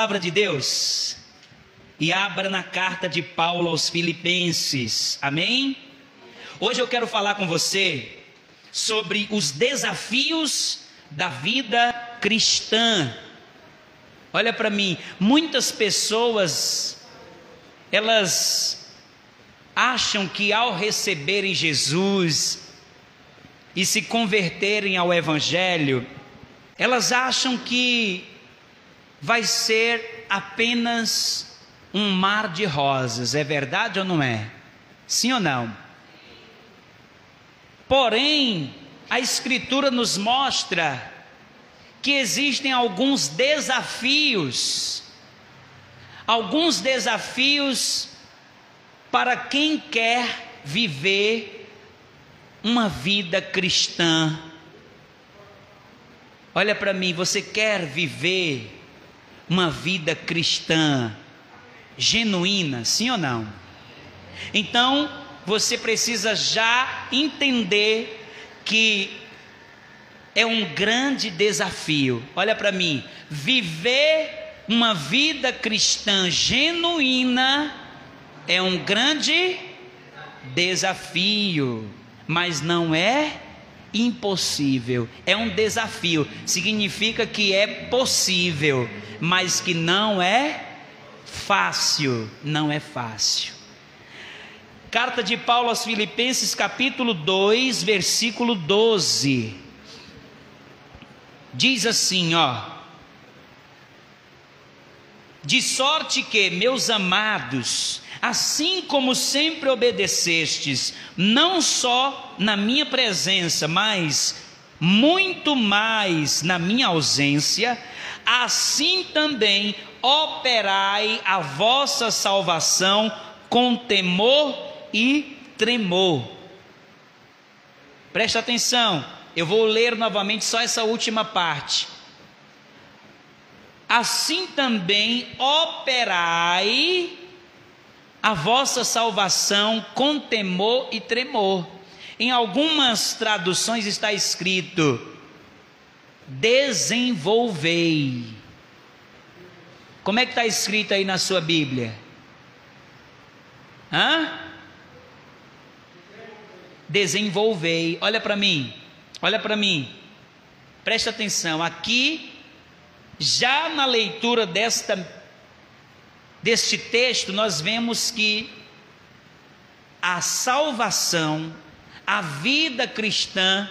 palavra de Deus e abra na carta de Paulo aos Filipenses. Amém? Hoje eu quero falar com você sobre os desafios da vida cristã. Olha para mim, muitas pessoas elas acham que ao receberem Jesus e se converterem ao evangelho, elas acham que vai ser apenas um mar de rosas. É verdade ou não é? Sim ou não? Porém, a Escritura nos mostra que existem alguns desafios, alguns desafios para quem quer viver uma vida cristã. Olha para mim, você quer viver uma vida cristã genuína, sim ou não? Então, você precisa já entender que é um grande desafio. Olha para mim, viver uma vida cristã genuína é um grande desafio, mas não é impossível, é um desafio. Significa que é possível, mas que não é fácil, não é fácil. Carta de Paulo aos Filipenses, capítulo 2, versículo 12. Diz assim, ó: De sorte que, meus amados, assim como sempre obedecestes, não só na minha presença, mas muito mais na minha ausência, assim também operai a vossa salvação com temor e tremor. Presta atenção, eu vou ler novamente só essa última parte. Assim também operai a vossa salvação com temor e tremor. Em algumas traduções está escrito: desenvolvei. Como é que está escrito aí na sua Bíblia? Hã? Desenvolvei. Olha para mim. Olha para mim. Presta atenção. Aqui, já na leitura desta deste texto, nós vemos que a salvação, a vida cristã,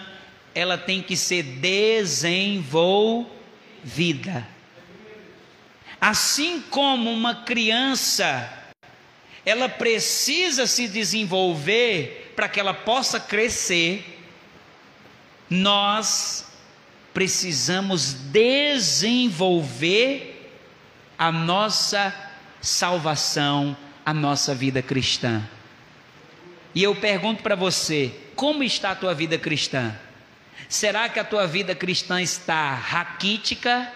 ela tem que ser desenvolvida. Assim como uma criança, ela precisa se desenvolver para que ela possa crescer, nós precisamos desenvolver a nossa salvação, a nossa vida cristã. E eu pergunto para você: como está a tua vida cristã? Será que a tua vida cristã está raquítica?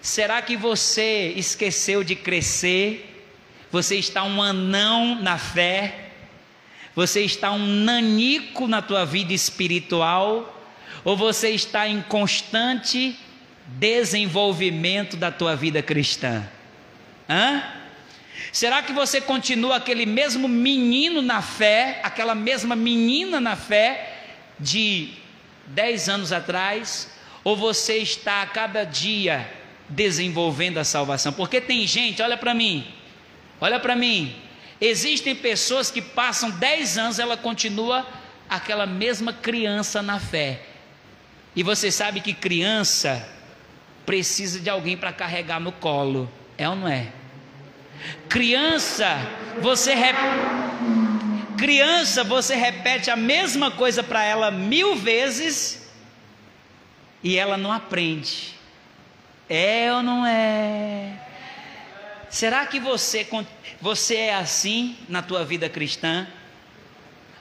Será que você esqueceu de crescer? Você está um anão na fé? Você está um nanico na tua vida espiritual? Ou você está em constante desenvolvimento da tua vida cristã? Hã? Será que você continua aquele mesmo menino na fé, aquela mesma menina na fé de 10 anos atrás? Ou você está a cada dia desenvolvendo a salvação? Porque tem gente, olha para mim, olha para mim, existem pessoas que passam 10 anos, ela continua aquela mesma criança na fé. E você sabe que criança precisa de alguém para carregar no colo, é ou não é? Criança, você criança, você repete a mesma coisa para ela mil vezes e ela não aprende. É ou não é? Será que você você é assim na tua vida cristã?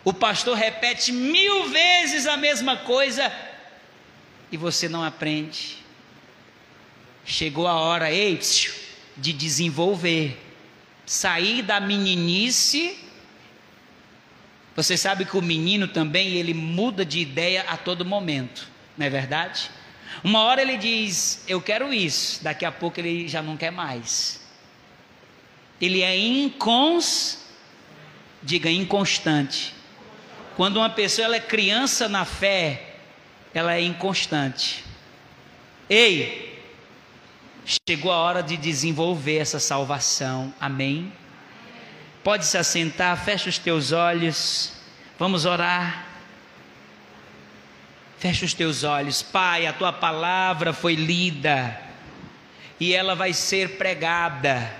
O pastor repete mil vezes a mesma coisa e você não aprende. Chegou a hora, ei, de desenvolver sair da meninice. Você sabe que o menino também ele muda de ideia a todo momento, não é verdade? Uma hora ele diz, eu quero isso, daqui a pouco ele já não quer mais. Ele é incons, diga inconstante. Quando uma pessoa ela é criança na fé, ela é inconstante. Ei, chegou a hora de desenvolver essa salvação. Amém. Pode se assentar, fecha os teus olhos. Vamos orar. Fecha os teus olhos, Pai. A tua palavra foi lida e ela vai ser pregada.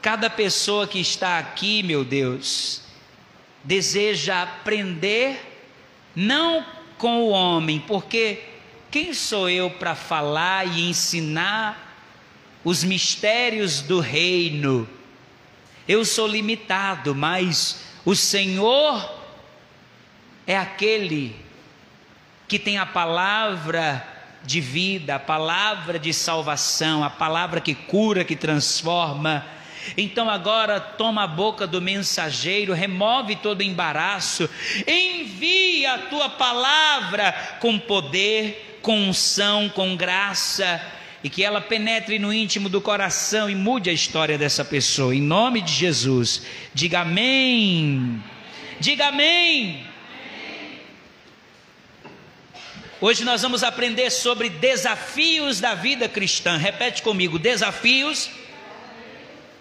Cada pessoa que está aqui, meu Deus, deseja aprender, não com o homem, porque quem sou eu para falar e ensinar os mistérios do reino? Eu sou limitado, mas o Senhor é aquele que tem a palavra de vida, a palavra de salvação, a palavra que cura, que transforma. Então agora toma a boca do mensageiro, remove todo embaraço, envia a tua palavra com poder, com unção, com graça, e que ela penetre no íntimo do coração e mude a história dessa pessoa. Em nome de Jesus, diga amém. Diga amém. Hoje nós vamos aprender sobre desafios da vida cristã. Repete comigo: desafios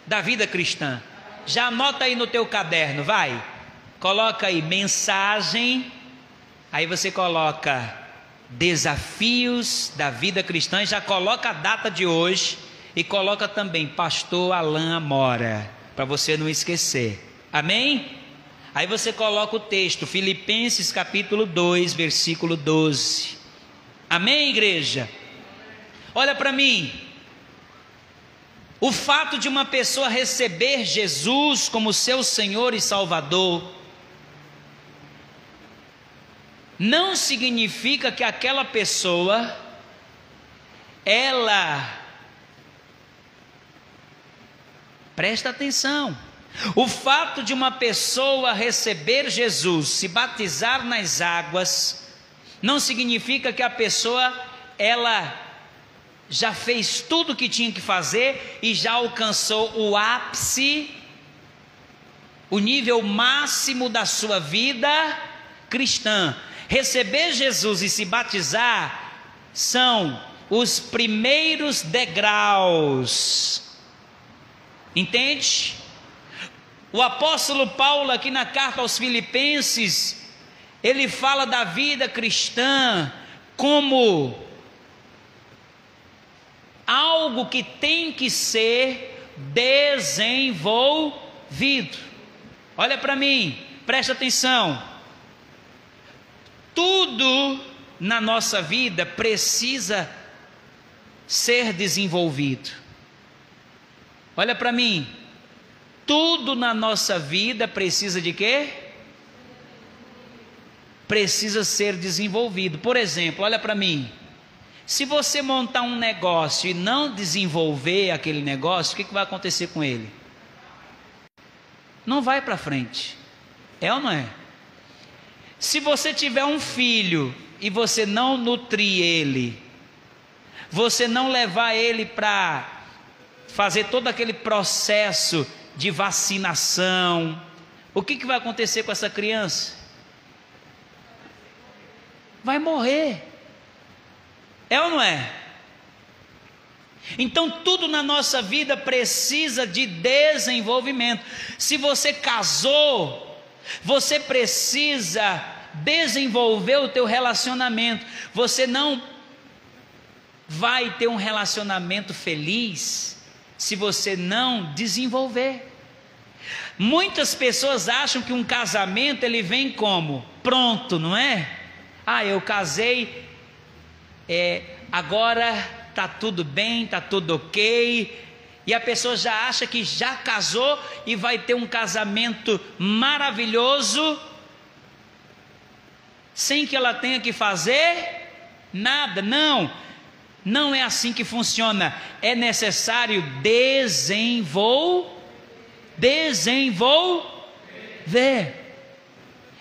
da vida cristã. Já anota aí no teu caderno, vai. Coloca aí mensagem. Aí você coloca desafios da vida cristã e já coloca a data de hoje e coloca também pastor Alain Amora, para você não esquecer. Amém? Aí você coloca o texto, Filipenses capítulo 2, versículo 12. Amém, igreja? Olha para mim. O fato de uma pessoa receber Jesus como seu Senhor e Salvador não significa que aquela pessoa ela presta atenção o fato de uma pessoa receber Jesus, se batizar nas águas, não significa que a pessoa ela já fez tudo o que tinha que fazer e já alcançou o ápice, o nível máximo da sua vida cristã. Receber Jesus e se batizar são os primeiros degraus. Entende? O apóstolo Paulo, aqui na carta aos Filipenses, ele fala da vida cristã como algo que tem que ser desenvolvido. Olha para mim, presta atenção. Tudo na nossa vida precisa ser desenvolvido. Olha para mim, tudo na nossa vida precisa de quê? Precisa ser desenvolvido. Por exemplo, olha para mim. Se você montar um negócio e não desenvolver aquele negócio, o que, que vai acontecer com ele? Não vai para frente. É ou não é? Se você tiver um filho e você não nutrir ele, você não levar ele para fazer todo aquele processo de vacinação. O que, que vai acontecer com essa criança? Vai morrer. É ou não é? Então, tudo na nossa vida precisa de desenvolvimento. Se você casou, você precisa desenvolver o teu relacionamento. Você não vai ter um relacionamento feliz se você não desenvolver. Muitas pessoas acham que um casamento ele vem como pronto, não é? Ah, eu casei, é, agora tá tudo bem, tá tudo ok. E a pessoa já acha que já casou e vai ter um casamento maravilhoso, sem que ela tenha que fazer nada. Não, não é assim que funciona. É necessário desenvolver. Desenvolver.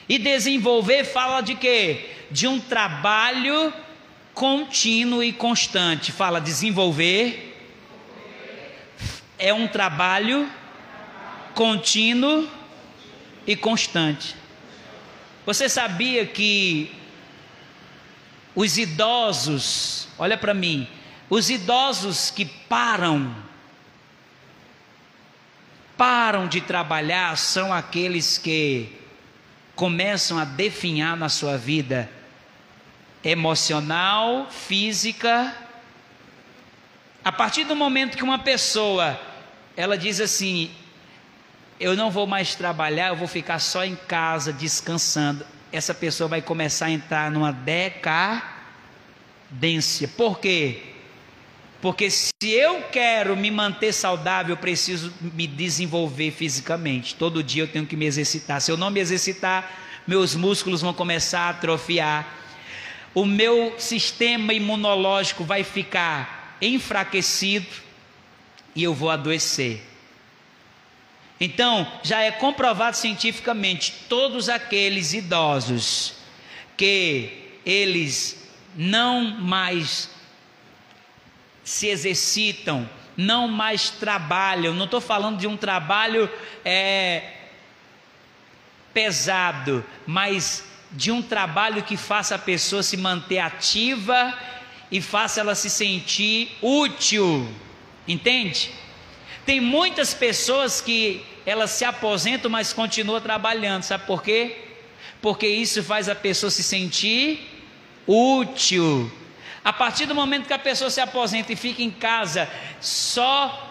E desenvolver fala de quê? De um trabalho contínuo e constante. Fala desenvolver. É um trabalho contínuo e constante. Você sabia que os idosos, olha para mim, os idosos que param, param de trabalhar são aqueles que começam a definhar na sua vida emocional, física. A partir do momento que uma pessoa ela diz assim: "Eu não vou mais trabalhar, eu vou ficar só em casa descansando". Essa pessoa vai começar a entrar numa decadência. Por quê? Porque se eu quero me manter saudável, eu preciso me desenvolver fisicamente. Todo dia eu tenho que me exercitar. Se eu não me exercitar, meus músculos vão começar a atrofiar. O meu sistema imunológico vai ficar enfraquecido e eu vou adoecer. Então, já é comprovado cientificamente, todos aqueles idosos que eles não mais se exercitam, não mais trabalham. Não estou falando de um trabalho é, pesado, mas de um trabalho que faça a pessoa se manter ativa e faça ela se sentir útil. Entende? Tem muitas pessoas que elas se aposentam, mas continuam trabalhando. Sabe por quê? Porque isso faz a pessoa se sentir útil. A partir do momento que a pessoa se aposenta e fica em casa só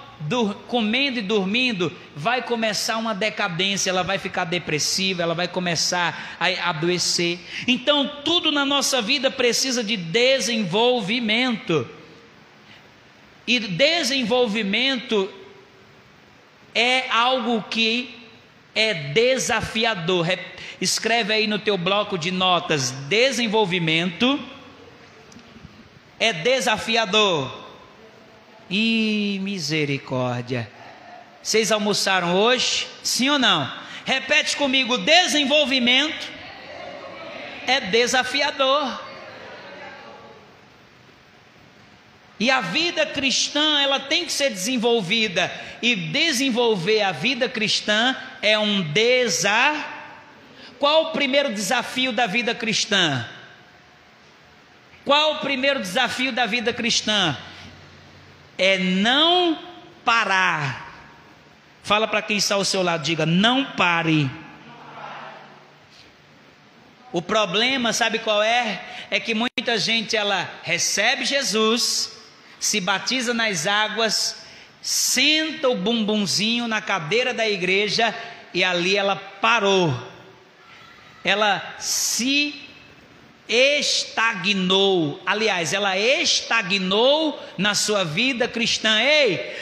comendo e dormindo, vai começar uma decadência, ela vai ficar depressiva, ela vai começar a adoecer. Então, tudo na nossa vida precisa de desenvolvimento. E desenvolvimento é algo que é desafiador. Escreve aí no teu bloco de notas: desenvolvimento é desafiador. E misericórdia. Vocês almoçaram hoje? Sim ou não? Repete comigo: desenvolvimento é desafiador. E a vida cristã, ela tem que ser desenvolvida. E desenvolver a vida cristã é um desafio. Qual o primeiro desafio da vida cristã? Qual o primeiro desafio da vida cristã? É não parar. Fala para quem está ao seu lado, diga: não pare. O problema, sabe qual é? É que muita gente ela recebe Jesus, se batiza nas águas, senta o bumbumzinho na cadeira da igreja e ali ela parou. Ela se estagnou. Aliás, ela estagnou na sua vida cristã. Ei,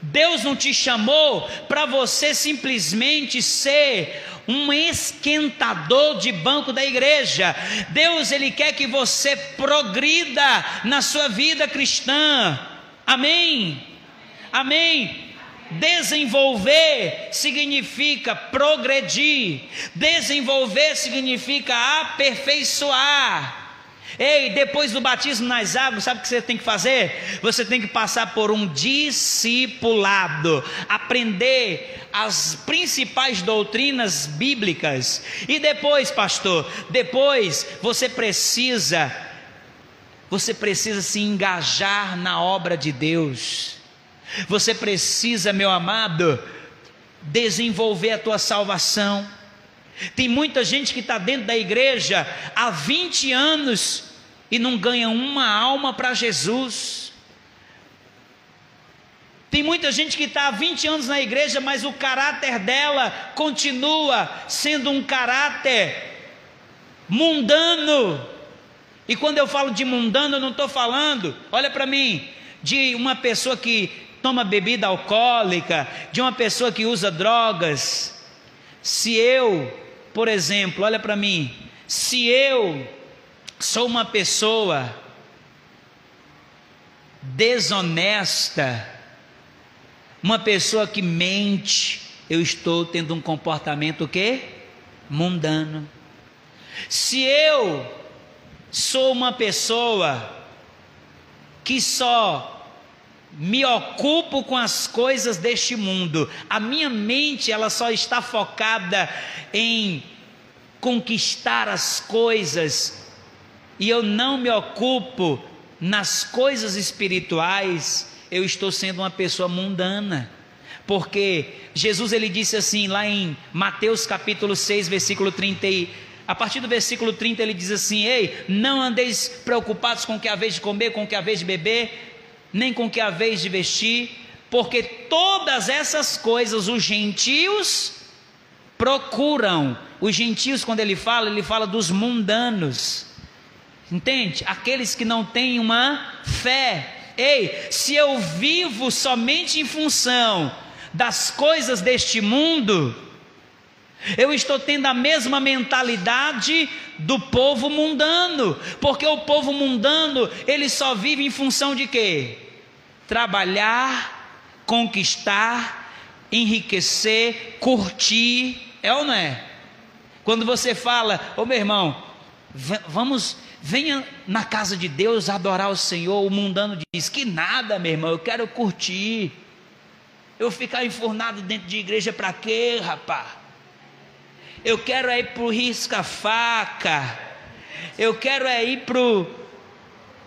Deus não te chamou para você simplesmente ser um esquentador de banco da igreja. Deus ele quer que você progrida na sua vida cristã. Amém. Amém. Desenvolver significa progredir, desenvolver significa aperfeiçoar. Ei, depois do batismo nas águas, sabe o que você tem que fazer? Você tem que passar por um discipulado, aprender as principais doutrinas bíblicas. E depois, pastor, depois você precisa você precisa se engajar na obra de Deus. Você precisa, meu amado, desenvolver a tua salvação. Tem muita gente que está dentro da igreja há 20 anos e não ganha uma alma para Jesus. Tem muita gente que está há 20 anos na igreja, mas o caráter dela continua sendo um caráter mundano. E quando eu falo de mundano, eu não estou falando, olha para mim, de uma pessoa que toma bebida alcoólica, de uma pessoa que usa drogas. Se eu, por exemplo, olha para mim, se eu sou uma pessoa desonesta, uma pessoa que mente, eu estou tendo um comportamento o quê? Mundano. Se eu sou uma pessoa que só me ocupo com as coisas deste mundo. A minha mente ela só está focada em conquistar as coisas e eu não me ocupo nas coisas espirituais, eu estou sendo uma pessoa mundana. Porque Jesus ele disse assim lá em Mateus capítulo 6, versículo 30 e a partir do versículo 30 ele diz assim: Ei, não andeis preocupados com o que haveis de comer, com o que haveis de beber, nem com que haveis de vestir, porque todas essas coisas os gentios procuram. Os gentios, quando ele fala, ele fala dos mundanos. Entende? Aqueles que não têm uma fé. Ei, se eu vivo somente em função das coisas deste mundo, eu estou tendo a mesma mentalidade do povo mundano, porque o povo mundano, ele só vive em função de quê? Trabalhar, conquistar, enriquecer, curtir, é ou não é? Quando você fala, ô oh, meu irmão, vamos, venha na casa de Deus adorar o Senhor, o mundano diz: que nada, meu irmão, eu quero curtir. Eu ficar enfurnado dentro de igreja para quê, rapaz? Eu quero é ir para o risca-faca. Eu quero é ir para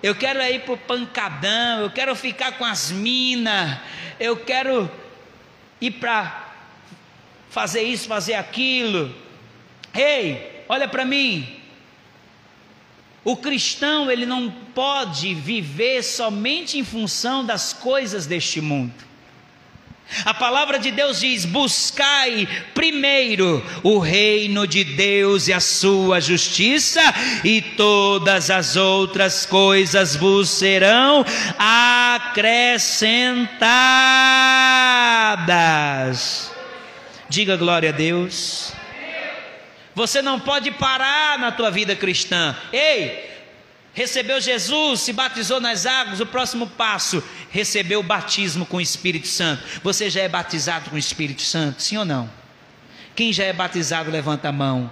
eu quero é ir para o pancadão, eu quero ficar com as minas, eu quero ir para fazer isso, fazer aquilo. Ei, olha para mim. O cristão, ele não pode viver somente em função das coisas deste mundo. A palavra de Deus diz: buscai primeiro o reino de Deus e a sua justiça, e todas as outras coisas vos serão acrescentadas. Diga glória a Deus. Você não pode parar na tua vida cristã. Ei, recebeu Jesus, se batizou nas águas, o próximo passo, recebeu o batismo com o Espírito Santo. Você já é batizado com o Espírito Santo, sim ou não? Quem já é batizado, levanta a mão.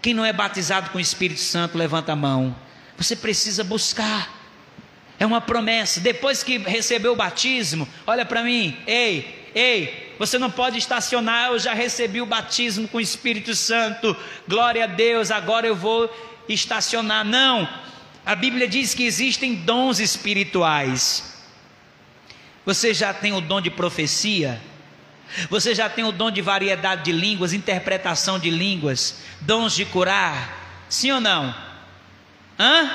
Quem não é batizado com o Espírito Santo, levanta a mão. Você precisa buscar. É uma promessa. Depois que recebeu o batismo, olha para mim, ei, ei, você não pode estacionar. Eu já recebi o batismo com o Espírito Santo. Glória a Deus. Agora eu vou estacionar. Não. A Bíblia diz que existem dons espirituais. Você já tem o dom de profecia? Você já tem o dom de variedade de línguas, interpretação de línguas, dons de curar? Sim ou não? Hã?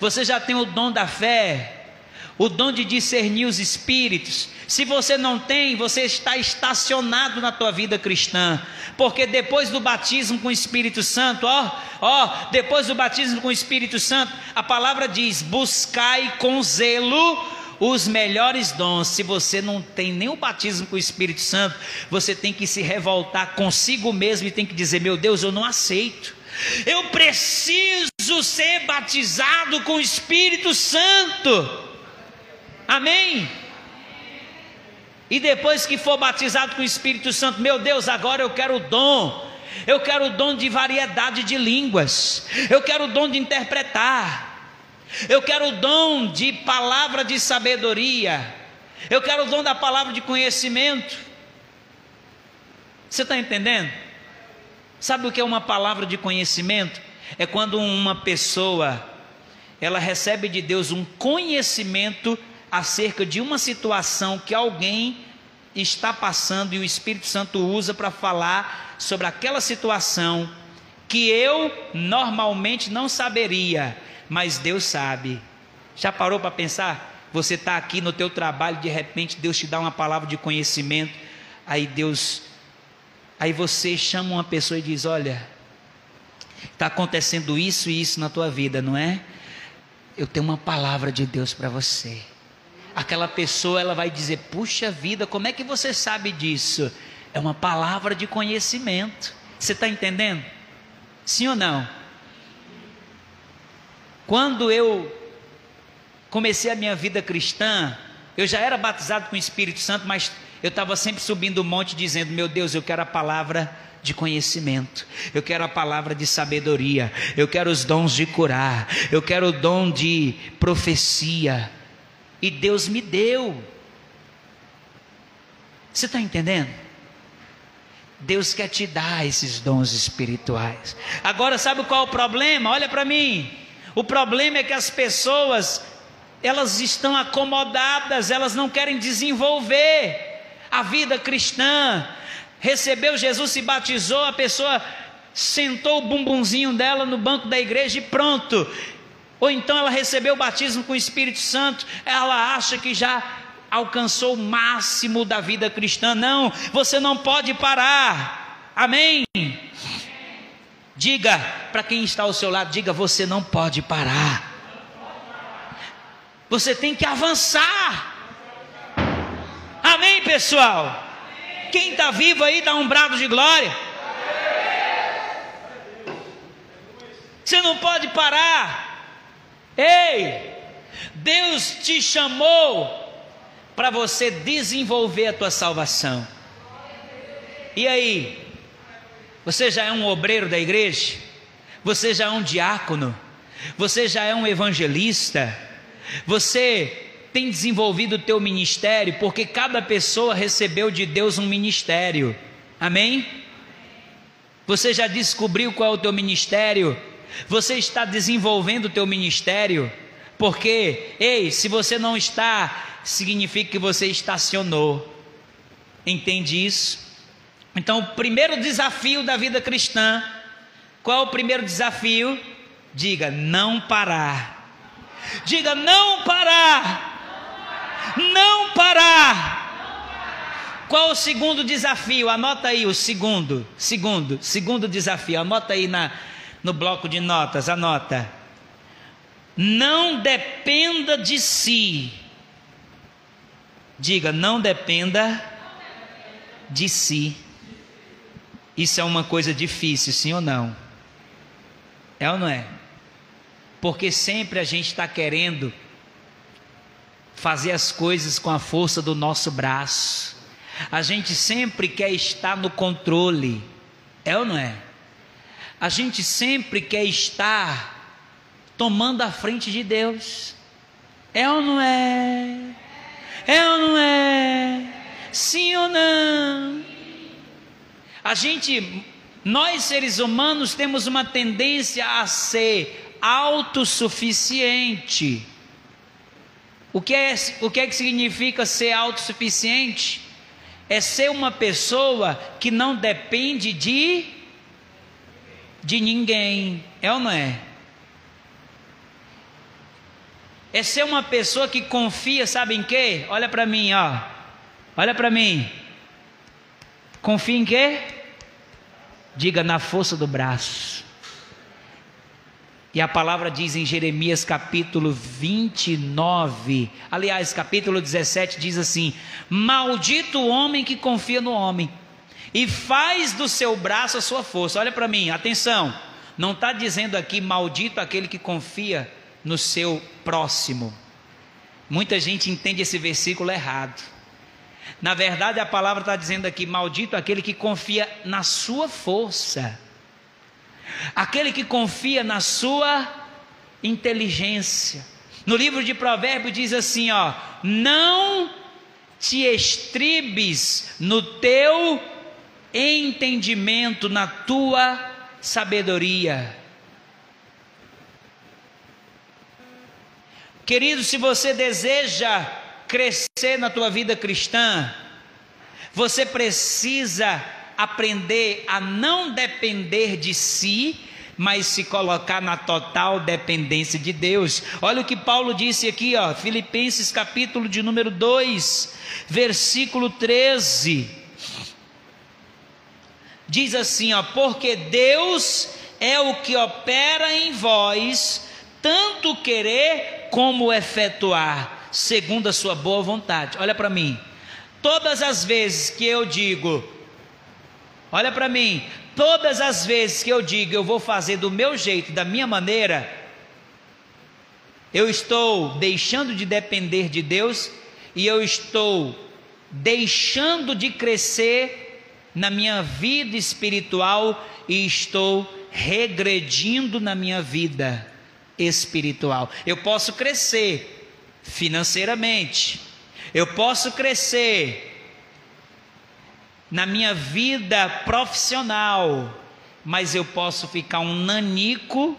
Você já tem o dom da fé, o dom de discernir os espíritos. Se você não tem, você está estacionado na tua vida cristã, porque depois do batismo com o Espírito Santo, ó, ó, depois do batismo com o Espírito Santo, a palavra diz: buscai com zelo os melhores dons. Se você não tem nem o batismo com o Espírito Santo, você tem que se revoltar consigo mesmo e tem que dizer: meu Deus, eu não aceito. Eu preciso ser batizado com o Espírito Santo. Amém? E depois que for batizado com o Espírito Santo, meu Deus, agora eu quero o dom. Eu quero o dom de variedade de línguas. Eu quero o dom de interpretar. Eu quero o dom de palavra de sabedoria. Eu quero o dom da palavra de conhecimento. Você está entendendo? Sabe o que é uma palavra de conhecimento? É quando uma pessoa ela recebe de Deus um conhecimento acerca de uma situação que alguém está passando e o Espírito Santo usa para falar sobre aquela situação que eu normalmente não saberia, mas Deus sabe. Já parou para pensar? Você está aqui no teu trabalho, de repente Deus te dá uma palavra de conhecimento, aí Deus, aí você chama uma pessoa e diz: Olha, está acontecendo isso e isso na tua vida, não é? Eu tenho uma palavra de Deus para você aquela pessoa ela vai dizer: Puxa vida, como é que você sabe disso? É uma palavra de conhecimento. Você está entendendo? Sim ou não? Quando eu comecei a minha vida cristã, eu já era batizado com o Espírito Santo, mas eu estava sempre subindo o monte dizendo: Meu Deus, eu quero a palavra de conhecimento, eu quero a palavra de sabedoria, eu quero os dons de curar, eu quero o dom de profecia, e Deus me deu. Você está entendendo? Deus quer te dar esses dons espirituais. Agora, sabe qual é o problema? Olha para mim. O problema é que as pessoas, elas estão acomodadas, elas não querem desenvolver a vida cristã. Recebeu Jesus, se batizou, a pessoa sentou o bumbumzinho dela no banco da igreja e pronto. Ou então ela recebeu o batismo com o Espírito Santo, ela acha que já alcançou o máximo da vida cristã. Não, você não pode parar. Amém? Diga para quem está ao seu lado, diga, você não pode parar. Você tem que avançar. Amém, pessoal? Quem está vivo aí dá um brado de glória. Você não pode parar. Ei, Deus te chamou para você desenvolver a tua salvação. E aí? Você já é um obreiro da igreja? Você já é um diácono? Você já é um evangelista? Você tem desenvolvido o teu ministério? Porque cada pessoa recebeu de Deus um ministério. Amém? Você já descobriu qual é o teu ministério? Você está desenvolvendo o teu ministério? Porque, ei, se você não está significa que você estacionou. Entende isso? Então, o primeiro desafio da vida cristã, qual é o primeiro desafio? Diga, não parar. Diga, não parar. Não parar. Qual o segundo desafio? Anota aí o segundo, segundo, segundo desafio. Anota aí na, no bloco de notas, anota. Não dependa de si Diga, não dependa de si. Isso é uma coisa difícil, sim ou não? É ou não é? Porque sempre a gente está querendo fazer as coisas com a força do nosso braço. A gente sempre quer estar no controle. É ou não é? A gente sempre quer estar tomando a frente de Deus. É ou não é? É ou não é? Sim ou não? A gente, nós seres humanos, temos uma tendência a ser autossuficiente. O que é, o que, é que significa ser autossuficiente? É ser uma pessoa que não depende de, de ninguém. É ou não é? é ser uma pessoa que confia, sabe em quê? Olha para mim, ó. Olha para mim. Confia em quê? Diga na força do braço. E a palavra diz em Jeremias capítulo 29, aliás, capítulo 17 diz assim: Maldito o homem que confia no homem e faz do seu braço a sua força. Olha para mim, atenção. Não está dizendo aqui maldito aquele que confia no seu próximo. Muita gente entende esse versículo errado. Na verdade, a palavra está dizendo aqui: maldito aquele que confia na sua força, aquele que confia na sua inteligência. No livro de Provérbios diz assim: ó, não te estribes no teu entendimento, na tua sabedoria. Querido, se você deseja crescer na tua vida cristã, você precisa aprender a não depender de si, mas se colocar na total dependência de Deus. Olha o que Paulo disse aqui, ó, Filipenses capítulo de número 2, versículo 13. Diz assim, ó, porque Deus é o que opera em vós tanto querer como efetuar, segundo a sua boa vontade. Olha para mim. Todas as vezes que eu digo, olha para mim, todas as vezes que eu digo eu vou fazer do meu jeito, da minha maneira, eu estou deixando de depender de Deus e eu estou deixando de crescer na minha vida espiritual e estou regredindo na minha vida espiritual. Eu posso crescer financeiramente, eu posso crescer na minha vida profissional, mas eu posso ficar um nanico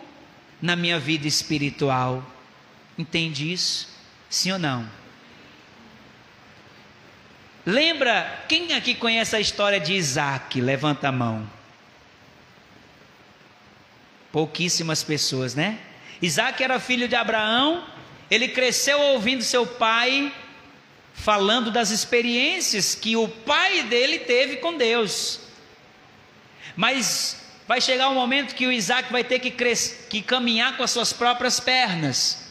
na minha vida espiritual. Entende isso? Sim ou não? Lembra, quem aqui conhece a história de Isaac? Levanta a mão. Pouquíssimas pessoas, né? Isaac era filho de Abraão, ele cresceu ouvindo seu pai falando das experiências que o pai dele teve com Deus. Mas vai chegar um momento que o Isaac vai ter que, que caminhar com as suas próprias pernas.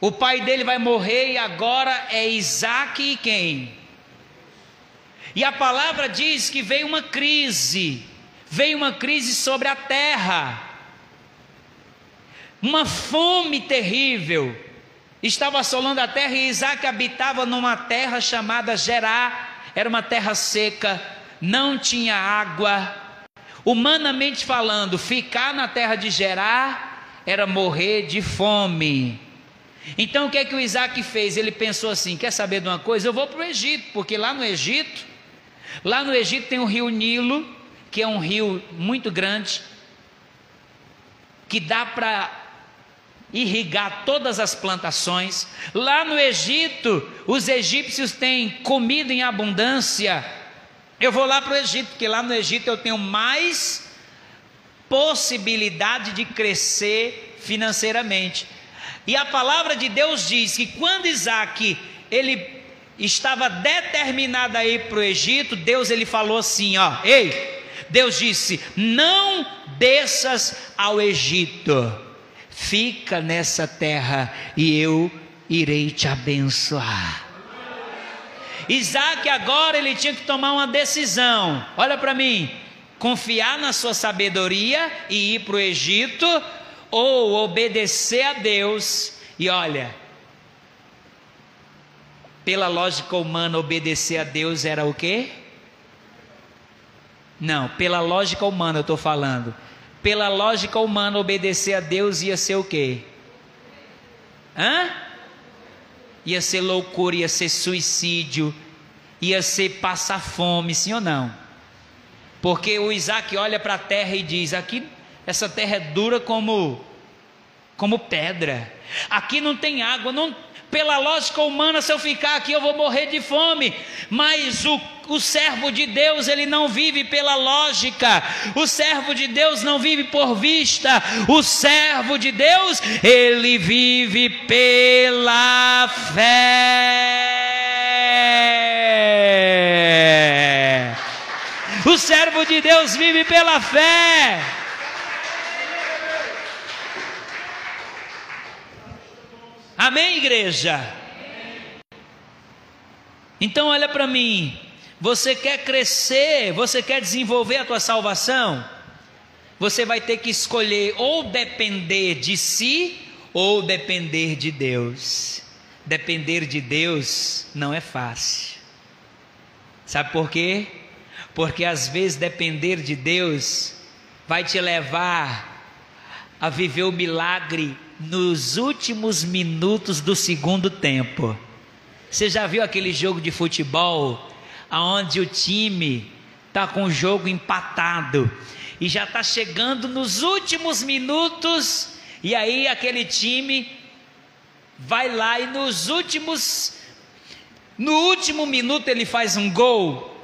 O pai dele vai morrer e agora é Isaac e quem? E a palavra diz que veio uma crise, veio uma crise sobre a terra, uma fome terrível estava assolando a terra e Isaac habitava numa terra chamada Gerá, era uma terra seca, não tinha água. Humanamente falando, ficar na terra de Gerá era morrer de fome. Então o que é que o Isaac fez? Ele pensou assim: quer saber de uma coisa? Eu vou para o Egito, porque lá no Egito, lá no Egito tem o rio Nilo, que é um rio muito grande, que dá para irrigar todas as plantações. Lá no Egito, os egípcios têm comida em abundância. Eu vou lá para o Egito, porque lá no Egito eu tenho mais possibilidade de crescer financeiramente. E a palavra de Deus diz que quando Isaac ele estava determinado a ir para o Egito, Deus ele falou assim, ó, ei, Deus disse: não desças ao Egito fica nessa terra e eu irei te abençoar. Isaac agora ele tinha que tomar uma decisão. Olha para mim, confiar na sua sabedoria e ir para o Egito ou obedecer a Deus. E olha, pela lógica humana, obedecer a Deus era o quê? Não, pela lógica humana eu estou falando pela lógica humana, obedecer a Deus ia ser o quê? Hã? Ia ser loucura, ia ser suicídio, ia ser passar fome, sim ou não? Porque o Isaac olha para a terra e diz: aqui, essa terra é dura como, como pedra, aqui não tem água, não, pela lógica humana, se eu ficar aqui eu vou morrer de fome. Mas o, o servo de Deus, ele não vive pela lógica, o servo de Deus não vive por vista, o servo de Deus, ele vive pela fé. O servo de Deus vive pela fé. Amém, igreja? Então, olha para mim. Você quer crescer, você quer desenvolver a tua salvação? Você vai ter que escolher ou depender de si ou depender de Deus. Depender de Deus não é fácil. Sabe por quê? Porque às vezes depender de Deus vai te levar a viver o milagre nos últimos minutos do segundo tempo. Você já viu aquele jogo de futebol aonde o time está com o jogo empatado e já está chegando nos últimos minutos e aí aquele time vai lá e nos últimos no último minuto ele faz um gol.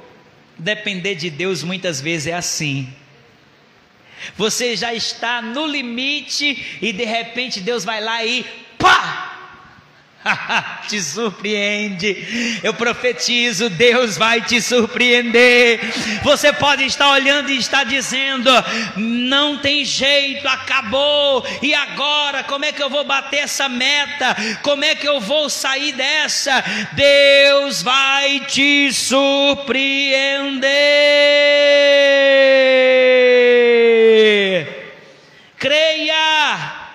Depender de Deus muitas vezes é assim. Você já está no limite e de repente Deus vai lá e pá! te surpreende. Eu profetizo, Deus vai te surpreender. Você pode estar olhando e estar dizendo: não tem jeito, acabou. E agora, como é que eu vou bater essa meta? Como é que eu vou sair dessa? Deus vai te surpreender creia,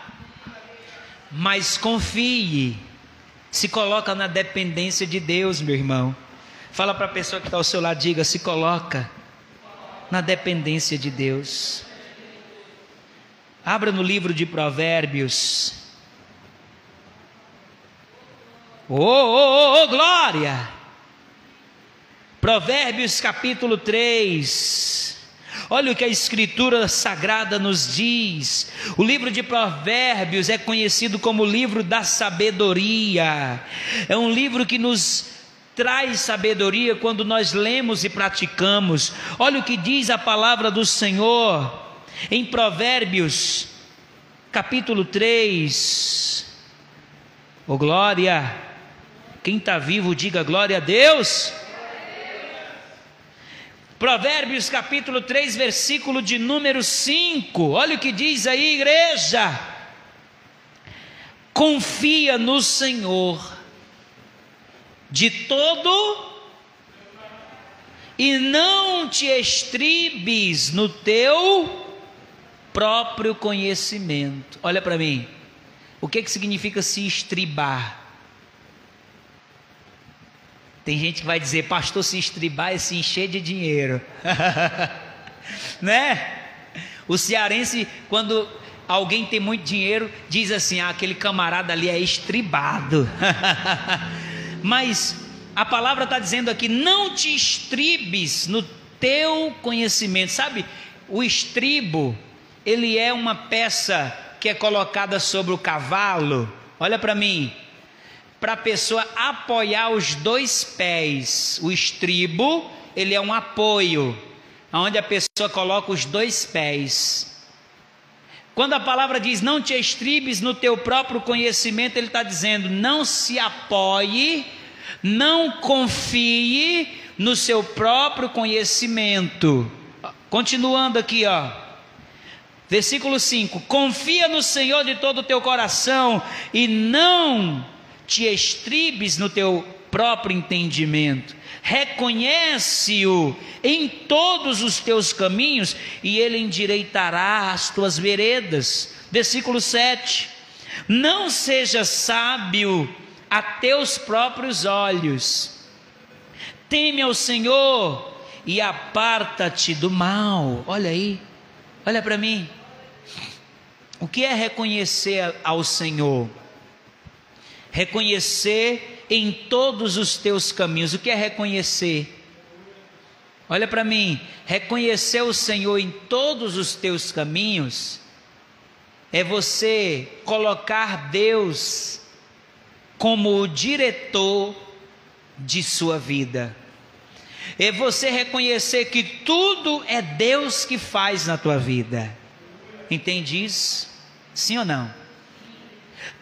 mas confie. Se coloca na dependência de Deus, meu irmão. Fala para a pessoa que está ao seu lado, diga: se coloca na dependência de Deus. Abra no livro de Provérbios. Oh, oh, oh, glória! Provérbios capítulo 3. Olha o que a Escritura Sagrada nos diz. O livro de Provérbios é conhecido como o livro da sabedoria. É um livro que nos traz sabedoria quando nós lemos e praticamos. Olha o que diz a palavra do Senhor em Provérbios, capítulo 3. Ô oh, glória! Quem está vivo, diga glória a Deus. Provérbios capítulo 3, versículo de número 5. Olha o que diz aí, igreja. Confia no Senhor de todo e não te estribes no teu próprio conhecimento. Olha para mim. O que que significa se estribar? Tem gente que vai dizer, pastor, se estribar é se encher de dinheiro. né? O cearense, quando alguém tem muito dinheiro, diz assim: ah, aquele camarada ali é estribado. Mas a palavra está dizendo aqui: não te estribes no teu conhecimento. Sabe, o estribo, ele é uma peça que é colocada sobre o cavalo. Olha para mim, para a pessoa apoiar os dois pés. O estribo, ele é um apoio, onde a pessoa coloca os dois pés. Quando a palavra diz não te estribes no teu próprio conhecimento, ele está dizendo não se apoie, não confie no seu próprio conhecimento. Continuando aqui, ó. Versículo 5: Confia no Senhor de todo o teu coração e não te estribes no teu próprio entendimento, reconhece-o em todos os teus caminhos e ele endireitará as tuas veredas. Versículo 7: Não sejas sábio a teus próprios olhos, teme ao Senhor e aparta-te do mal. Olha aí, olha para mim. O que é reconhecer ao Senhor? Reconhecer em todos os teus caminhos. O que é reconhecer? Olha para mim, reconhecer o Senhor em todos os teus caminhos é você colocar Deus como o diretor de sua vida. É você reconhecer que tudo é Deus que faz na tua vida. Entende isso? Sim ou não?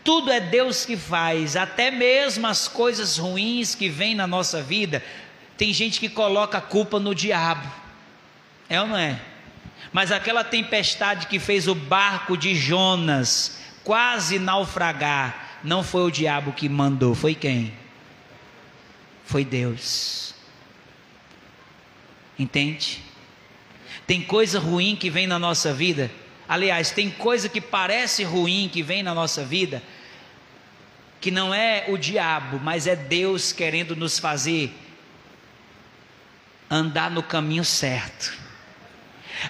Tudo é Deus que faz, até mesmo as coisas ruins que vêm na nossa vida. Tem gente que coloca a culpa no diabo. É ou não é? Mas aquela tempestade que fez o barco de Jonas quase naufragar, não foi o diabo que mandou, foi quem? Foi Deus. Entende? Tem coisa ruim que vem na nossa vida. Aliás, tem coisa que parece ruim que vem na nossa vida, que não é o diabo, mas é Deus querendo nos fazer andar no caminho certo.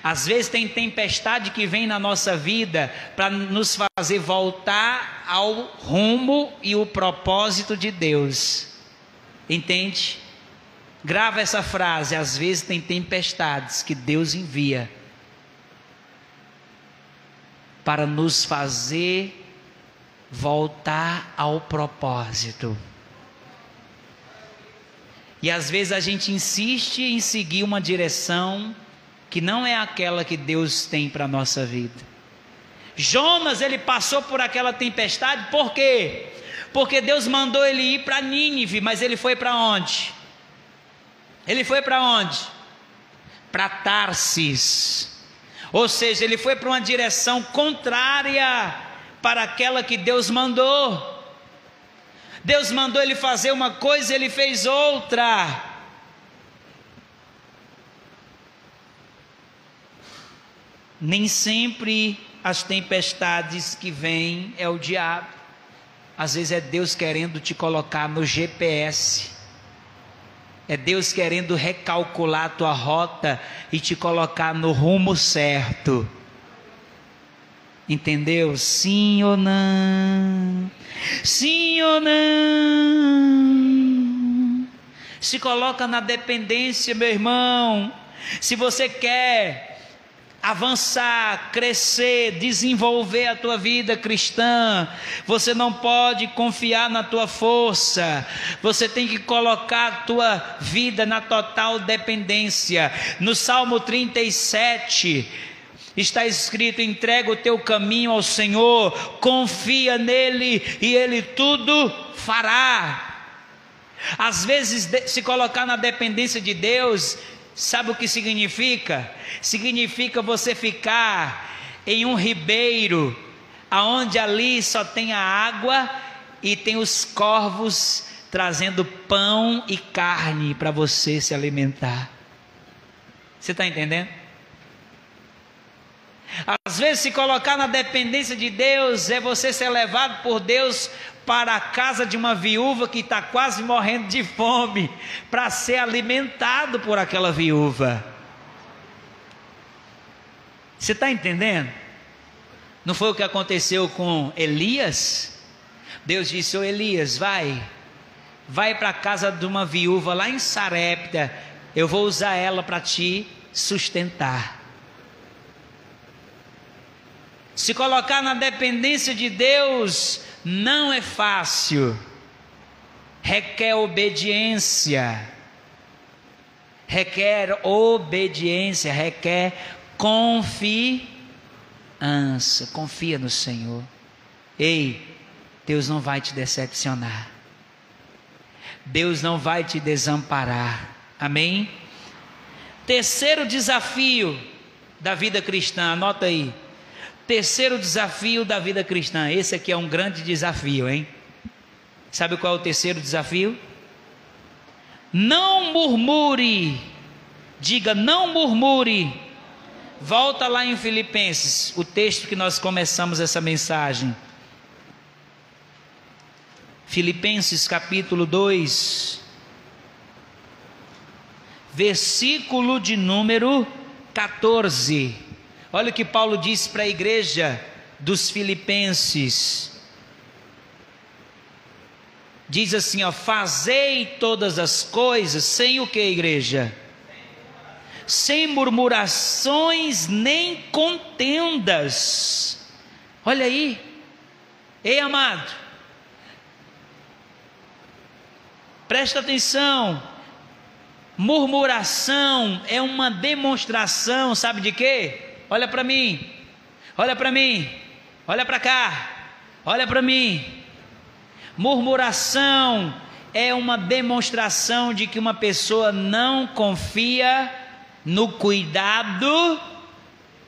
Às vezes tem tempestade que vem na nossa vida para nos fazer voltar ao rumo e o propósito de Deus. Entende? Grava essa frase. Às vezes tem tempestades que Deus envia para nos fazer voltar ao propósito. E às vezes a gente insiste em seguir uma direção que não é aquela que Deus tem para a nossa vida. Jonas, ele passou por aquela tempestade, por quê? Porque Deus mandou ele ir para Nínive, mas ele foi para onde? Ele foi para onde? Para Tarsis. Ou seja, ele foi para uma direção contrária para aquela que Deus mandou. Deus mandou ele fazer uma coisa, ele fez outra. Nem sempre as tempestades que vêm é o diabo. Às vezes é Deus querendo te colocar no GPS. É Deus querendo recalcular a tua rota e te colocar no rumo certo. Entendeu? Sim ou não? Sim ou não? Se coloca na dependência, meu irmão. Se você quer avançar, crescer, desenvolver a tua vida cristã. Você não pode confiar na tua força. Você tem que colocar a tua vida na total dependência. No Salmo 37, está escrito: entrega o teu caminho ao Senhor, confia nele e ele tudo fará. Às vezes, se colocar na dependência de Deus Sabe o que significa? Significa você ficar em um ribeiro, aonde ali só tem a água e tem os corvos trazendo pão e carne para você se alimentar. Você está entendendo? Às vezes, se colocar na dependência de Deus é você ser levado por Deus para a casa de uma viúva que está quase morrendo de fome, para ser alimentado por aquela viúva. Você está entendendo? Não foi o que aconteceu com Elias? Deus disse: Ô Elias, vai, vai para a casa de uma viúva lá em Sarepta, eu vou usar ela para te sustentar. Se colocar na dependência de Deus não é fácil, requer obediência, requer obediência, requer confiança. Confia no Senhor. Ei, Deus não vai te decepcionar. Deus não vai te desamparar. Amém? Terceiro desafio da vida cristã, anota aí. Terceiro desafio da vida cristã. Esse aqui é um grande desafio, hein? Sabe qual é o terceiro desafio? Não murmure. Diga, não murmure. Volta lá em Filipenses, o texto que nós começamos essa mensagem. Filipenses capítulo 2, versículo de número 14. Olha o que Paulo disse para a igreja dos Filipenses. Diz assim, ó, fazei todas as coisas sem o que, igreja? Sem murmurações nem contendas. Olha aí. Ei, amado. Presta atenção. Murmuração é uma demonstração, sabe de quê? Olha para mim, olha para mim, olha para cá, olha para mim. Murmuração é uma demonstração de que uma pessoa não confia no cuidado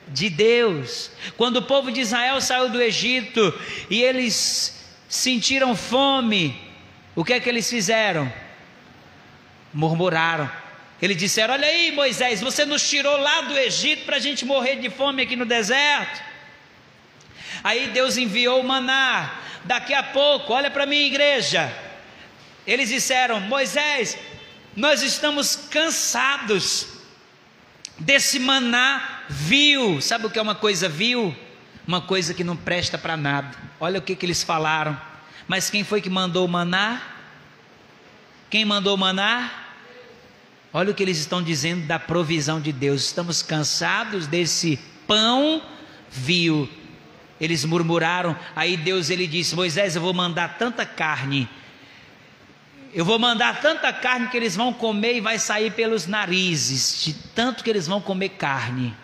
de Deus. Quando o povo de Israel saiu do Egito e eles sentiram fome, o que é que eles fizeram? Murmuraram. Eles disseram: Olha aí, Moisés, você nos tirou lá do Egito para a gente morrer de fome aqui no deserto. Aí Deus enviou o maná. Daqui a pouco, olha para mim, igreja. Eles disseram: Moisés, nós estamos cansados desse maná vil. Sabe o que é uma coisa vil? Uma coisa que não presta para nada. Olha o que, que eles falaram. Mas quem foi que mandou o maná? Quem mandou o maná? Olha o que eles estão dizendo da provisão de Deus. Estamos cansados desse pão vil. Eles murmuraram. Aí Deus ele disse: Moisés, eu vou mandar tanta carne. Eu vou mandar tanta carne que eles vão comer e vai sair pelos narizes, de tanto que eles vão comer carne.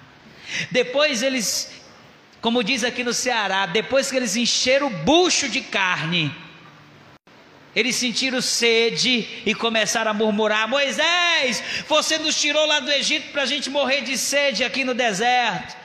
Depois eles, como diz aqui no Ceará, depois que eles encheram o bucho de carne, eles sentiram sede e começaram a murmurar: Moisés, você nos tirou lá do Egito para a gente morrer de sede aqui no deserto.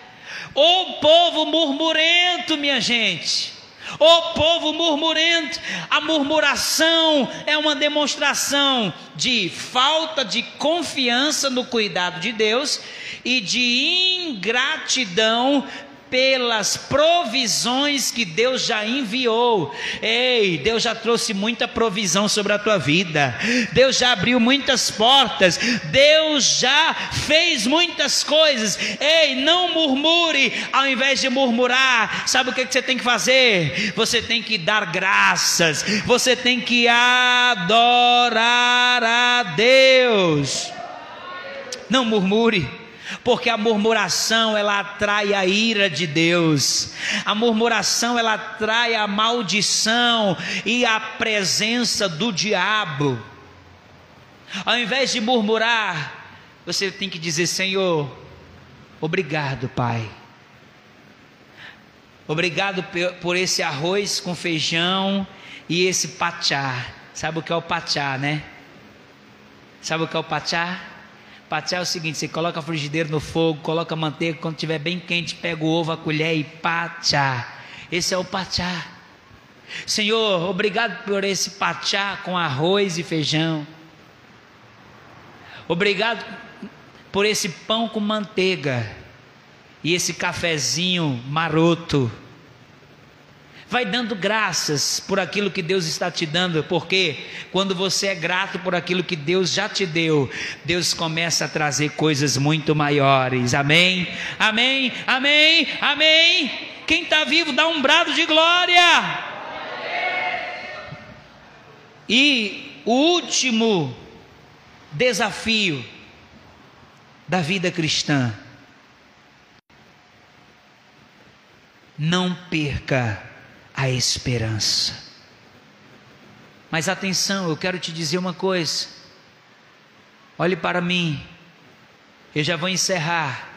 O povo murmurento, minha gente. O povo murmurento, a murmuração é uma demonstração de falta de confiança no cuidado de Deus e de ingratidão pelas provisões que Deus já enviou. Ei, Deus já trouxe muita provisão sobre a tua vida. Deus já abriu muitas portas. Deus já fez muitas coisas. Ei, não murmure ao invés de murmurar. Sabe o que você tem que fazer? Você tem que dar graças. Você tem que adorar a Deus. Não murmure porque a murmuração ela atrai a ira de Deus, a murmuração ela atrai a maldição e a presença do diabo. Ao invés de murmurar, você tem que dizer: Senhor, obrigado, Pai. Obrigado por esse arroz com feijão e esse pachá. Sabe o que é o pachá, né? Sabe o que é o pachá? Pachá é o seguinte: você coloca a frigideira no fogo, coloca a manteiga, quando estiver bem quente, pega o ovo, a colher e pachá. Esse é o pachá. Senhor, obrigado por esse pachá com arroz e feijão. Obrigado por esse pão com manteiga e esse cafezinho maroto. Vai dando graças por aquilo que Deus está te dando, porque quando você é grato por aquilo que Deus já te deu, Deus começa a trazer coisas muito maiores. Amém? Amém? Amém? Amém? Quem está vivo dá um brado de glória. E o último desafio da vida cristã. Não perca a esperança. Mas atenção, eu quero te dizer uma coisa. Olhe para mim. Eu já vou encerrar.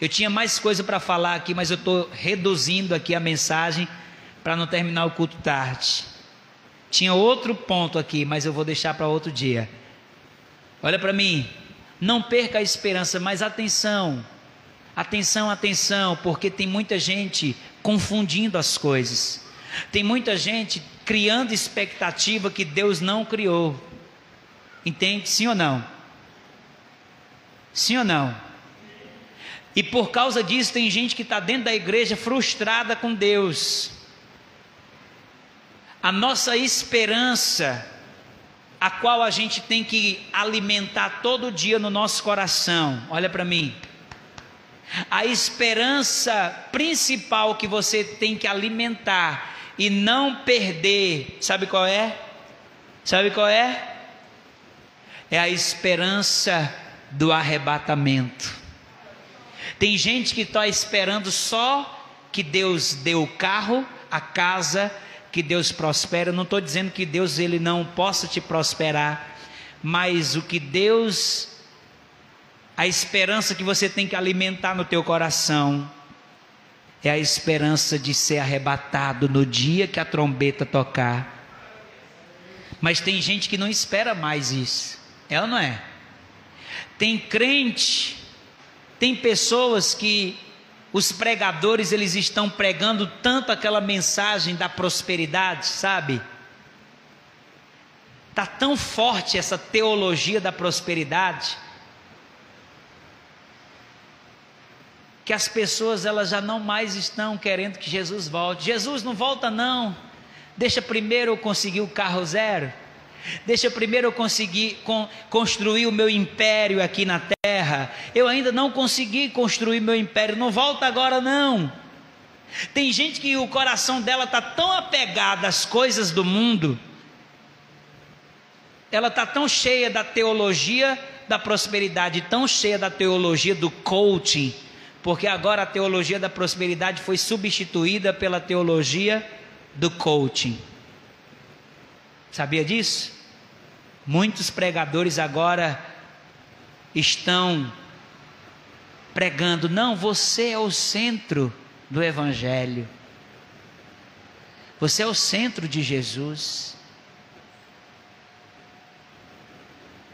Eu tinha mais coisa para falar aqui, mas eu estou reduzindo aqui a mensagem para não terminar o culto tarde. Tinha outro ponto aqui, mas eu vou deixar para outro dia. Olha para mim. Não perca a esperança, mas atenção. Atenção, atenção, porque tem muita gente confundindo as coisas. Tem muita gente criando expectativa que Deus não criou. Entende? Sim ou não? Sim ou não? E por causa disso, tem gente que está dentro da igreja frustrada com Deus. A nossa esperança, a qual a gente tem que alimentar todo dia no nosso coração, olha para mim. A esperança principal que você tem que alimentar e não perder, sabe qual é? Sabe qual é? É a esperança do arrebatamento. Tem gente que está esperando só que Deus dê o carro, a casa, que Deus prospere. Eu não estou dizendo que Deus ele não possa te prosperar, mas o que Deus, a esperança que você tem que alimentar no teu coração é a esperança de ser arrebatado no dia que a trombeta tocar. Mas tem gente que não espera mais isso, é ou não é? Tem crente, tem pessoas que os pregadores eles estão pregando tanto aquela mensagem da prosperidade, sabe? Tá tão forte essa teologia da prosperidade que as pessoas elas já não mais estão querendo que Jesus volte. Jesus não volta não. Deixa primeiro eu conseguir o carro zero. Deixa primeiro eu conseguir con construir o meu império aqui na terra. Eu ainda não consegui construir meu império. Não volta agora não. Tem gente que o coração dela está tão apegado às coisas do mundo, ela está tão cheia da teologia da prosperidade, tão cheia da teologia do coaching, porque agora a teologia da prosperidade foi substituída pela teologia do coaching. Sabia disso? Muitos pregadores agora estão pregando, não, você é o centro do Evangelho, você é o centro de Jesus.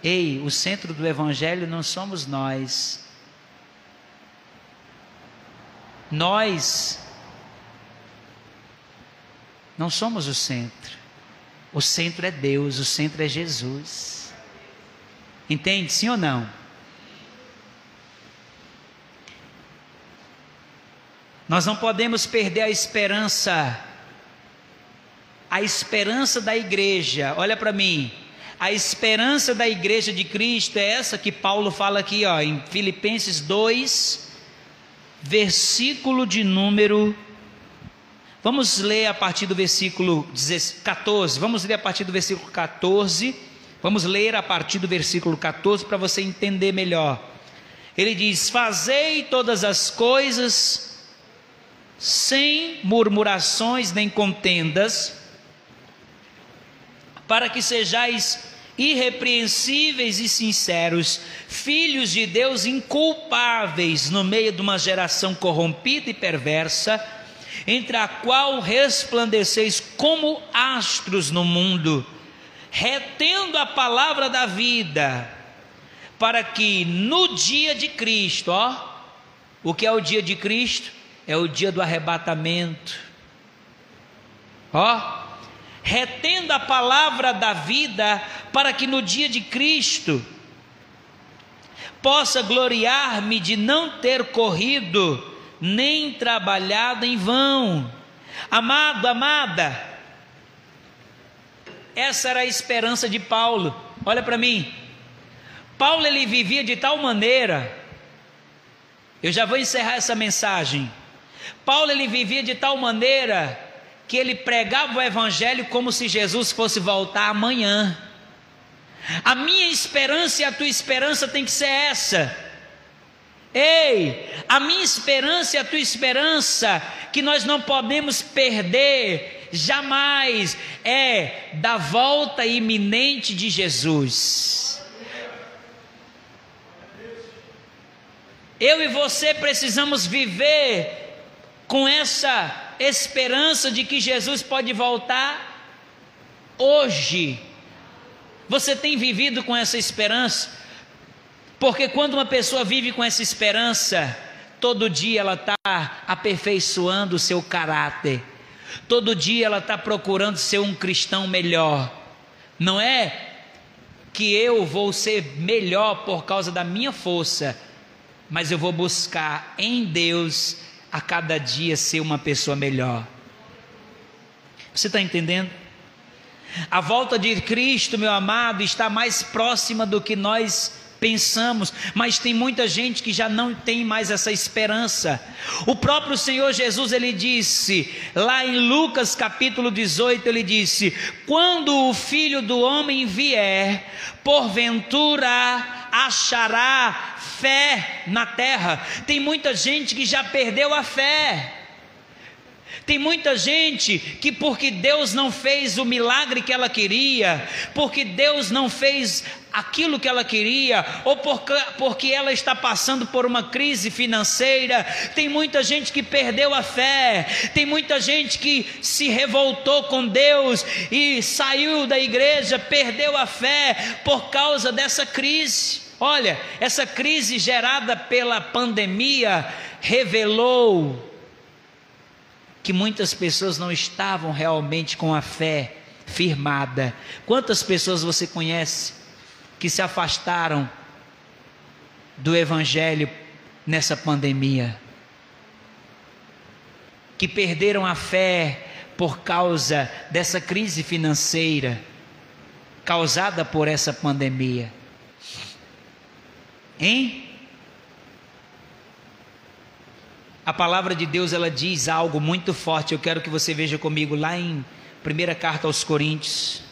Ei, o centro do Evangelho não somos nós, Nós não somos o centro. O centro é Deus, o centro é Jesus. Entende? Sim ou não? Nós não podemos perder a esperança. A esperança da igreja, olha para mim. A esperança da igreja de Cristo é essa que Paulo fala aqui, ó, em Filipenses 2, versículo de número. Vamos ler a partir do versículo 14. Vamos ler a partir do versículo 14. Vamos ler a partir do versículo 14 para você entender melhor. Ele diz: Fazei todas as coisas sem murmurações nem contendas, para que sejais irrepreensíveis e sinceros, filhos de Deus inculpáveis no meio de uma geração corrompida e perversa, entre a qual resplandeceis como astros no mundo, retendo a palavra da vida para que no dia de Cristo, ó, o que é o dia de Cristo? É o dia do arrebatamento. Ó, retendo a palavra da vida, para que no dia de Cristo possa gloriar-me de não ter corrido nem trabalhado em vão. Amado, amada, essa era a esperança de Paulo. Olha para mim, Paulo ele vivia de tal maneira, eu já vou encerrar essa mensagem. Paulo ele vivia de tal maneira que ele pregava o evangelho como se Jesus fosse voltar amanhã. A minha esperança e a tua esperança tem que ser essa. Ei, a minha esperança e a tua esperança, que nós não podemos perder jamais, é da volta iminente de Jesus. Eu e você precisamos viver com essa esperança de que Jesus pode voltar hoje. Você tem vivido com essa esperança? Porque quando uma pessoa vive com essa esperança, todo dia ela está aperfeiçoando o seu caráter, todo dia ela está procurando ser um cristão melhor. Não é que eu vou ser melhor por causa da minha força, mas eu vou buscar em Deus a cada dia ser uma pessoa melhor. Você está entendendo? A volta de Cristo, meu amado, está mais próxima do que nós pensamos, mas tem muita gente que já não tem mais essa esperança. O próprio Senhor Jesus, ele disse, lá em Lucas capítulo 18, ele disse: Quando o filho do homem vier, porventura achará fé na terra. Tem muita gente que já perdeu a fé. Tem muita gente que, porque Deus não fez o milagre que ela queria, porque Deus não fez aquilo que ela queria, ou porque, porque ela está passando por uma crise financeira, tem muita gente que perdeu a fé, tem muita gente que se revoltou com Deus e saiu da igreja, perdeu a fé por causa dessa crise. Olha, essa crise gerada pela pandemia revelou que muitas pessoas não estavam realmente com a fé firmada. Quantas pessoas você conhece que se afastaram do Evangelho nessa pandemia? Que perderam a fé por causa dessa crise financeira causada por essa pandemia. Hein? A palavra de Deus ela diz algo muito forte. Eu quero que você veja comigo lá em primeira carta aos Coríntios.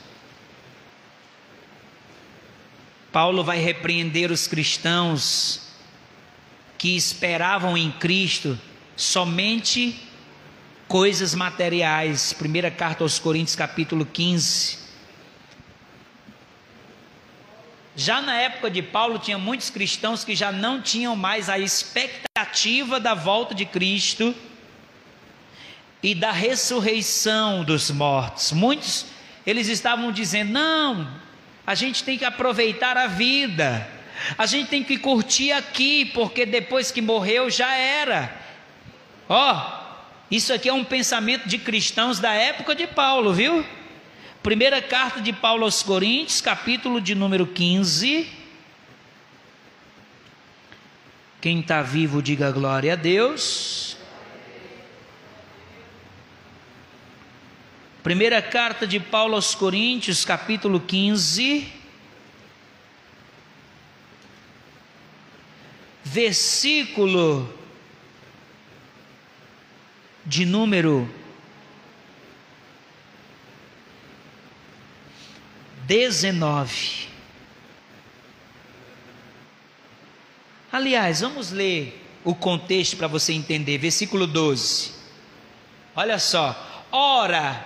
Paulo vai repreender os cristãos que esperavam em Cristo somente coisas materiais. Primeira carta aos Coríntios, capítulo 15. Já na época de Paulo, tinha muitos cristãos que já não tinham mais a expectativa da volta de Cristo e da ressurreição dos mortos. Muitos, eles estavam dizendo: não, a gente tem que aproveitar a vida, a gente tem que curtir aqui, porque depois que morreu já era. Ó, oh, isso aqui é um pensamento de cristãos da época de Paulo, viu? Primeira carta de Paulo aos Coríntios, capítulo de número 15. Quem está vivo, diga glória a Deus. Primeira carta de Paulo aos Coríntios, capítulo 15. Versículo de número 19. Aliás, vamos ler o contexto para você entender. Versículo 12. Olha só. Ora,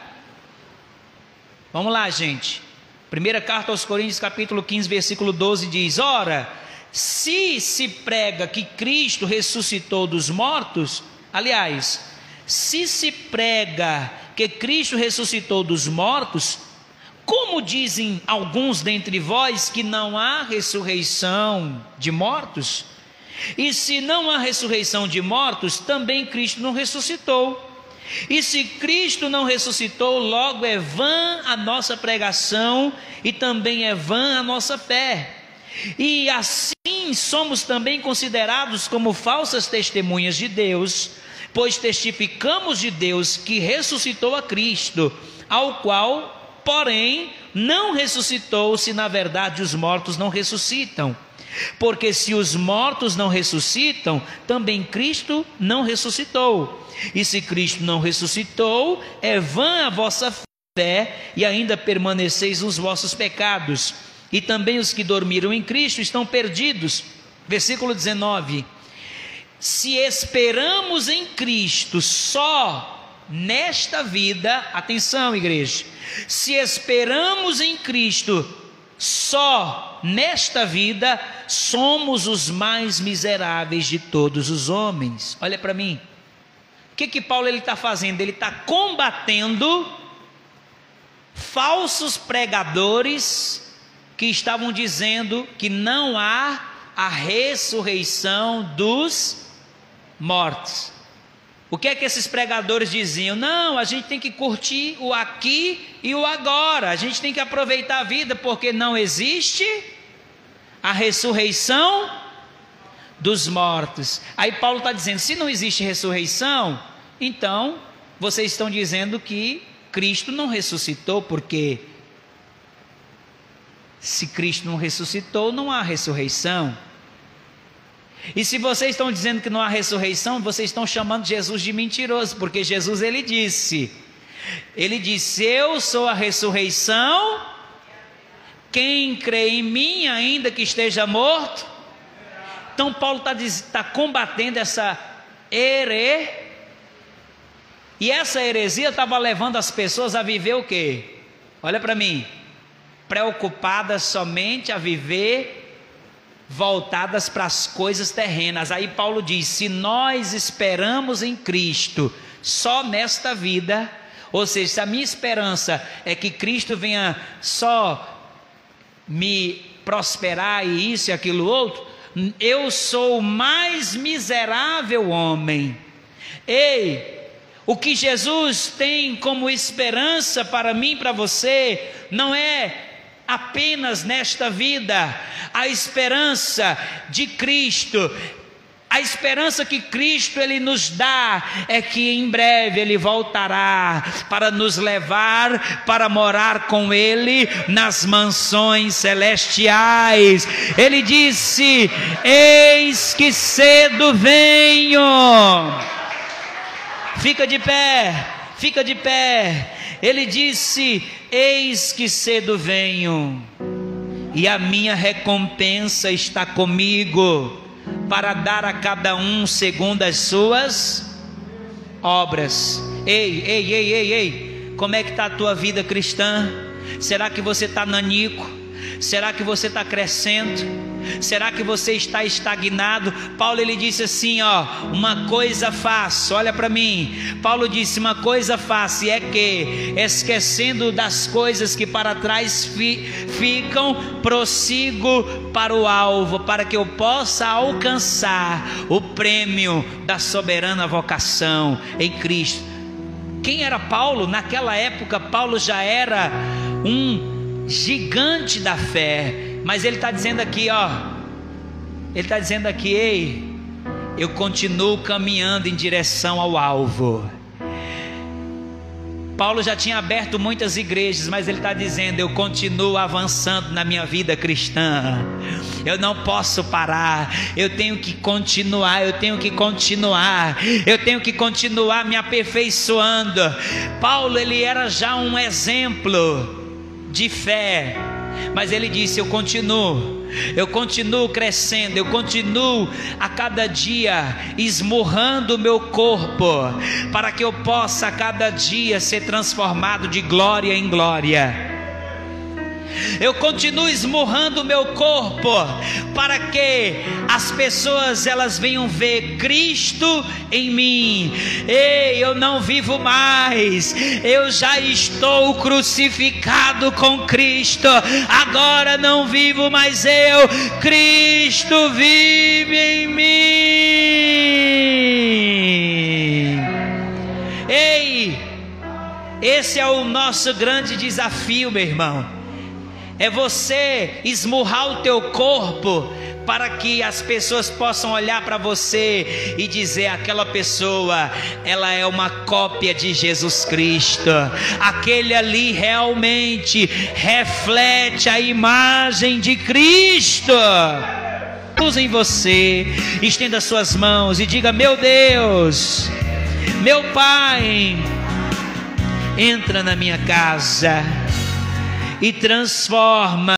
vamos lá, gente. Primeira carta aos Coríntios, capítulo 15, versículo 12 diz: Ora, se se prega que Cristo ressuscitou dos mortos, aliás, se se prega que Cristo ressuscitou dos mortos, como dizem alguns dentre vós que não há ressurreição de mortos? E se não há ressurreição de mortos, também Cristo não ressuscitou. E se Cristo não ressuscitou, logo é vã a nossa pregação e também é vã a nossa fé. E assim somos também considerados como falsas testemunhas de Deus, pois testificamos de Deus que ressuscitou a Cristo, ao qual, porém, não ressuscitou, se na verdade os mortos não ressuscitam. Porque se os mortos não ressuscitam, também Cristo não ressuscitou. E se Cristo não ressuscitou, é vã a vossa fé e ainda permaneceis nos vossos pecados. E também os que dormiram em Cristo estão perdidos. Versículo 19: Se esperamos em Cristo só nesta vida, atenção, igreja, se esperamos em Cristo só nesta vida, somos os mais miseráveis de todos os homens. Olha para mim. O que que Paulo está fazendo? Ele está combatendo falsos pregadores que estavam dizendo que não há a ressurreição dos mortos. O que é que esses pregadores diziam? Não, a gente tem que curtir o aqui e o agora. A gente tem que aproveitar a vida porque não existe a ressurreição dos mortos. Aí Paulo está dizendo: se não existe ressurreição, então vocês estão dizendo que Cristo não ressuscitou, porque se Cristo não ressuscitou, não há ressurreição. E se vocês estão dizendo que não há ressurreição, vocês estão chamando Jesus de mentiroso, porque Jesus ele disse: Ele disse: Eu sou a ressurreição. Quem crê em mim, ainda que esteja morto. Então Paulo está tá combatendo essa here. E essa heresia estava levando as pessoas a viver o quê? Olha para mim, preocupadas somente a viver voltadas para as coisas terrenas. Aí Paulo diz: se nós esperamos em Cristo só nesta vida, ou seja, se a minha esperança é que Cristo venha só me prosperar e isso e aquilo outro, eu sou o mais miserável homem. Ei, o que Jesus tem como esperança para mim, para você, não é apenas nesta vida. A esperança de Cristo a esperança que Cristo ele nos dá é que em breve ele voltará para nos levar para morar com ele nas mansões celestiais. Ele disse: Eis que cedo venho. Fica de pé, fica de pé. Ele disse: Eis que cedo venho, e a minha recompensa está comigo, para dar a cada um segundo as suas obras. Ei, ei, ei, ei, ei, como é que está a tua vida cristã? Será que você está nanico? Será que você está crescendo? Será que você está estagnado? Paulo ele disse assim, ó, uma coisa faço. Olha para mim. Paulo disse uma coisa faço é que esquecendo das coisas que para trás fi, ficam, prossigo para o alvo, para que eu possa alcançar o prêmio da soberana vocação em Cristo. Quem era Paulo? Naquela época, Paulo já era um gigante da fé mas ele está dizendo aqui, ó. Ele está dizendo aqui, ei, eu continuo caminhando em direção ao alvo. Paulo já tinha aberto muitas igrejas, mas ele está dizendo: eu continuo avançando na minha vida cristã. Eu não posso parar. Eu tenho que continuar. Eu tenho que continuar. Eu tenho que continuar me aperfeiçoando. Paulo ele era já um exemplo de fé, mas ele disse: eu continuo eu continuo crescendo, eu continuo a cada dia esmurrando o meu corpo, para que eu possa a cada dia ser transformado de glória em glória eu continuo esmurrando o meu corpo para que as pessoas elas venham ver Cristo em mim. Ei, eu não vivo mais. Eu já estou crucificado com Cristo. Agora não vivo mais eu. Cristo vive em mim. Ei, esse é o nosso grande desafio, meu irmão é você esmurrar o teu corpo para que as pessoas possam olhar para você e dizer aquela pessoa, ela é uma cópia de Jesus Cristo. Aquele ali realmente reflete a imagem de Cristo. Luz em você, estenda suas mãos e diga: Meu Deus, meu Pai, entra na minha casa e transforma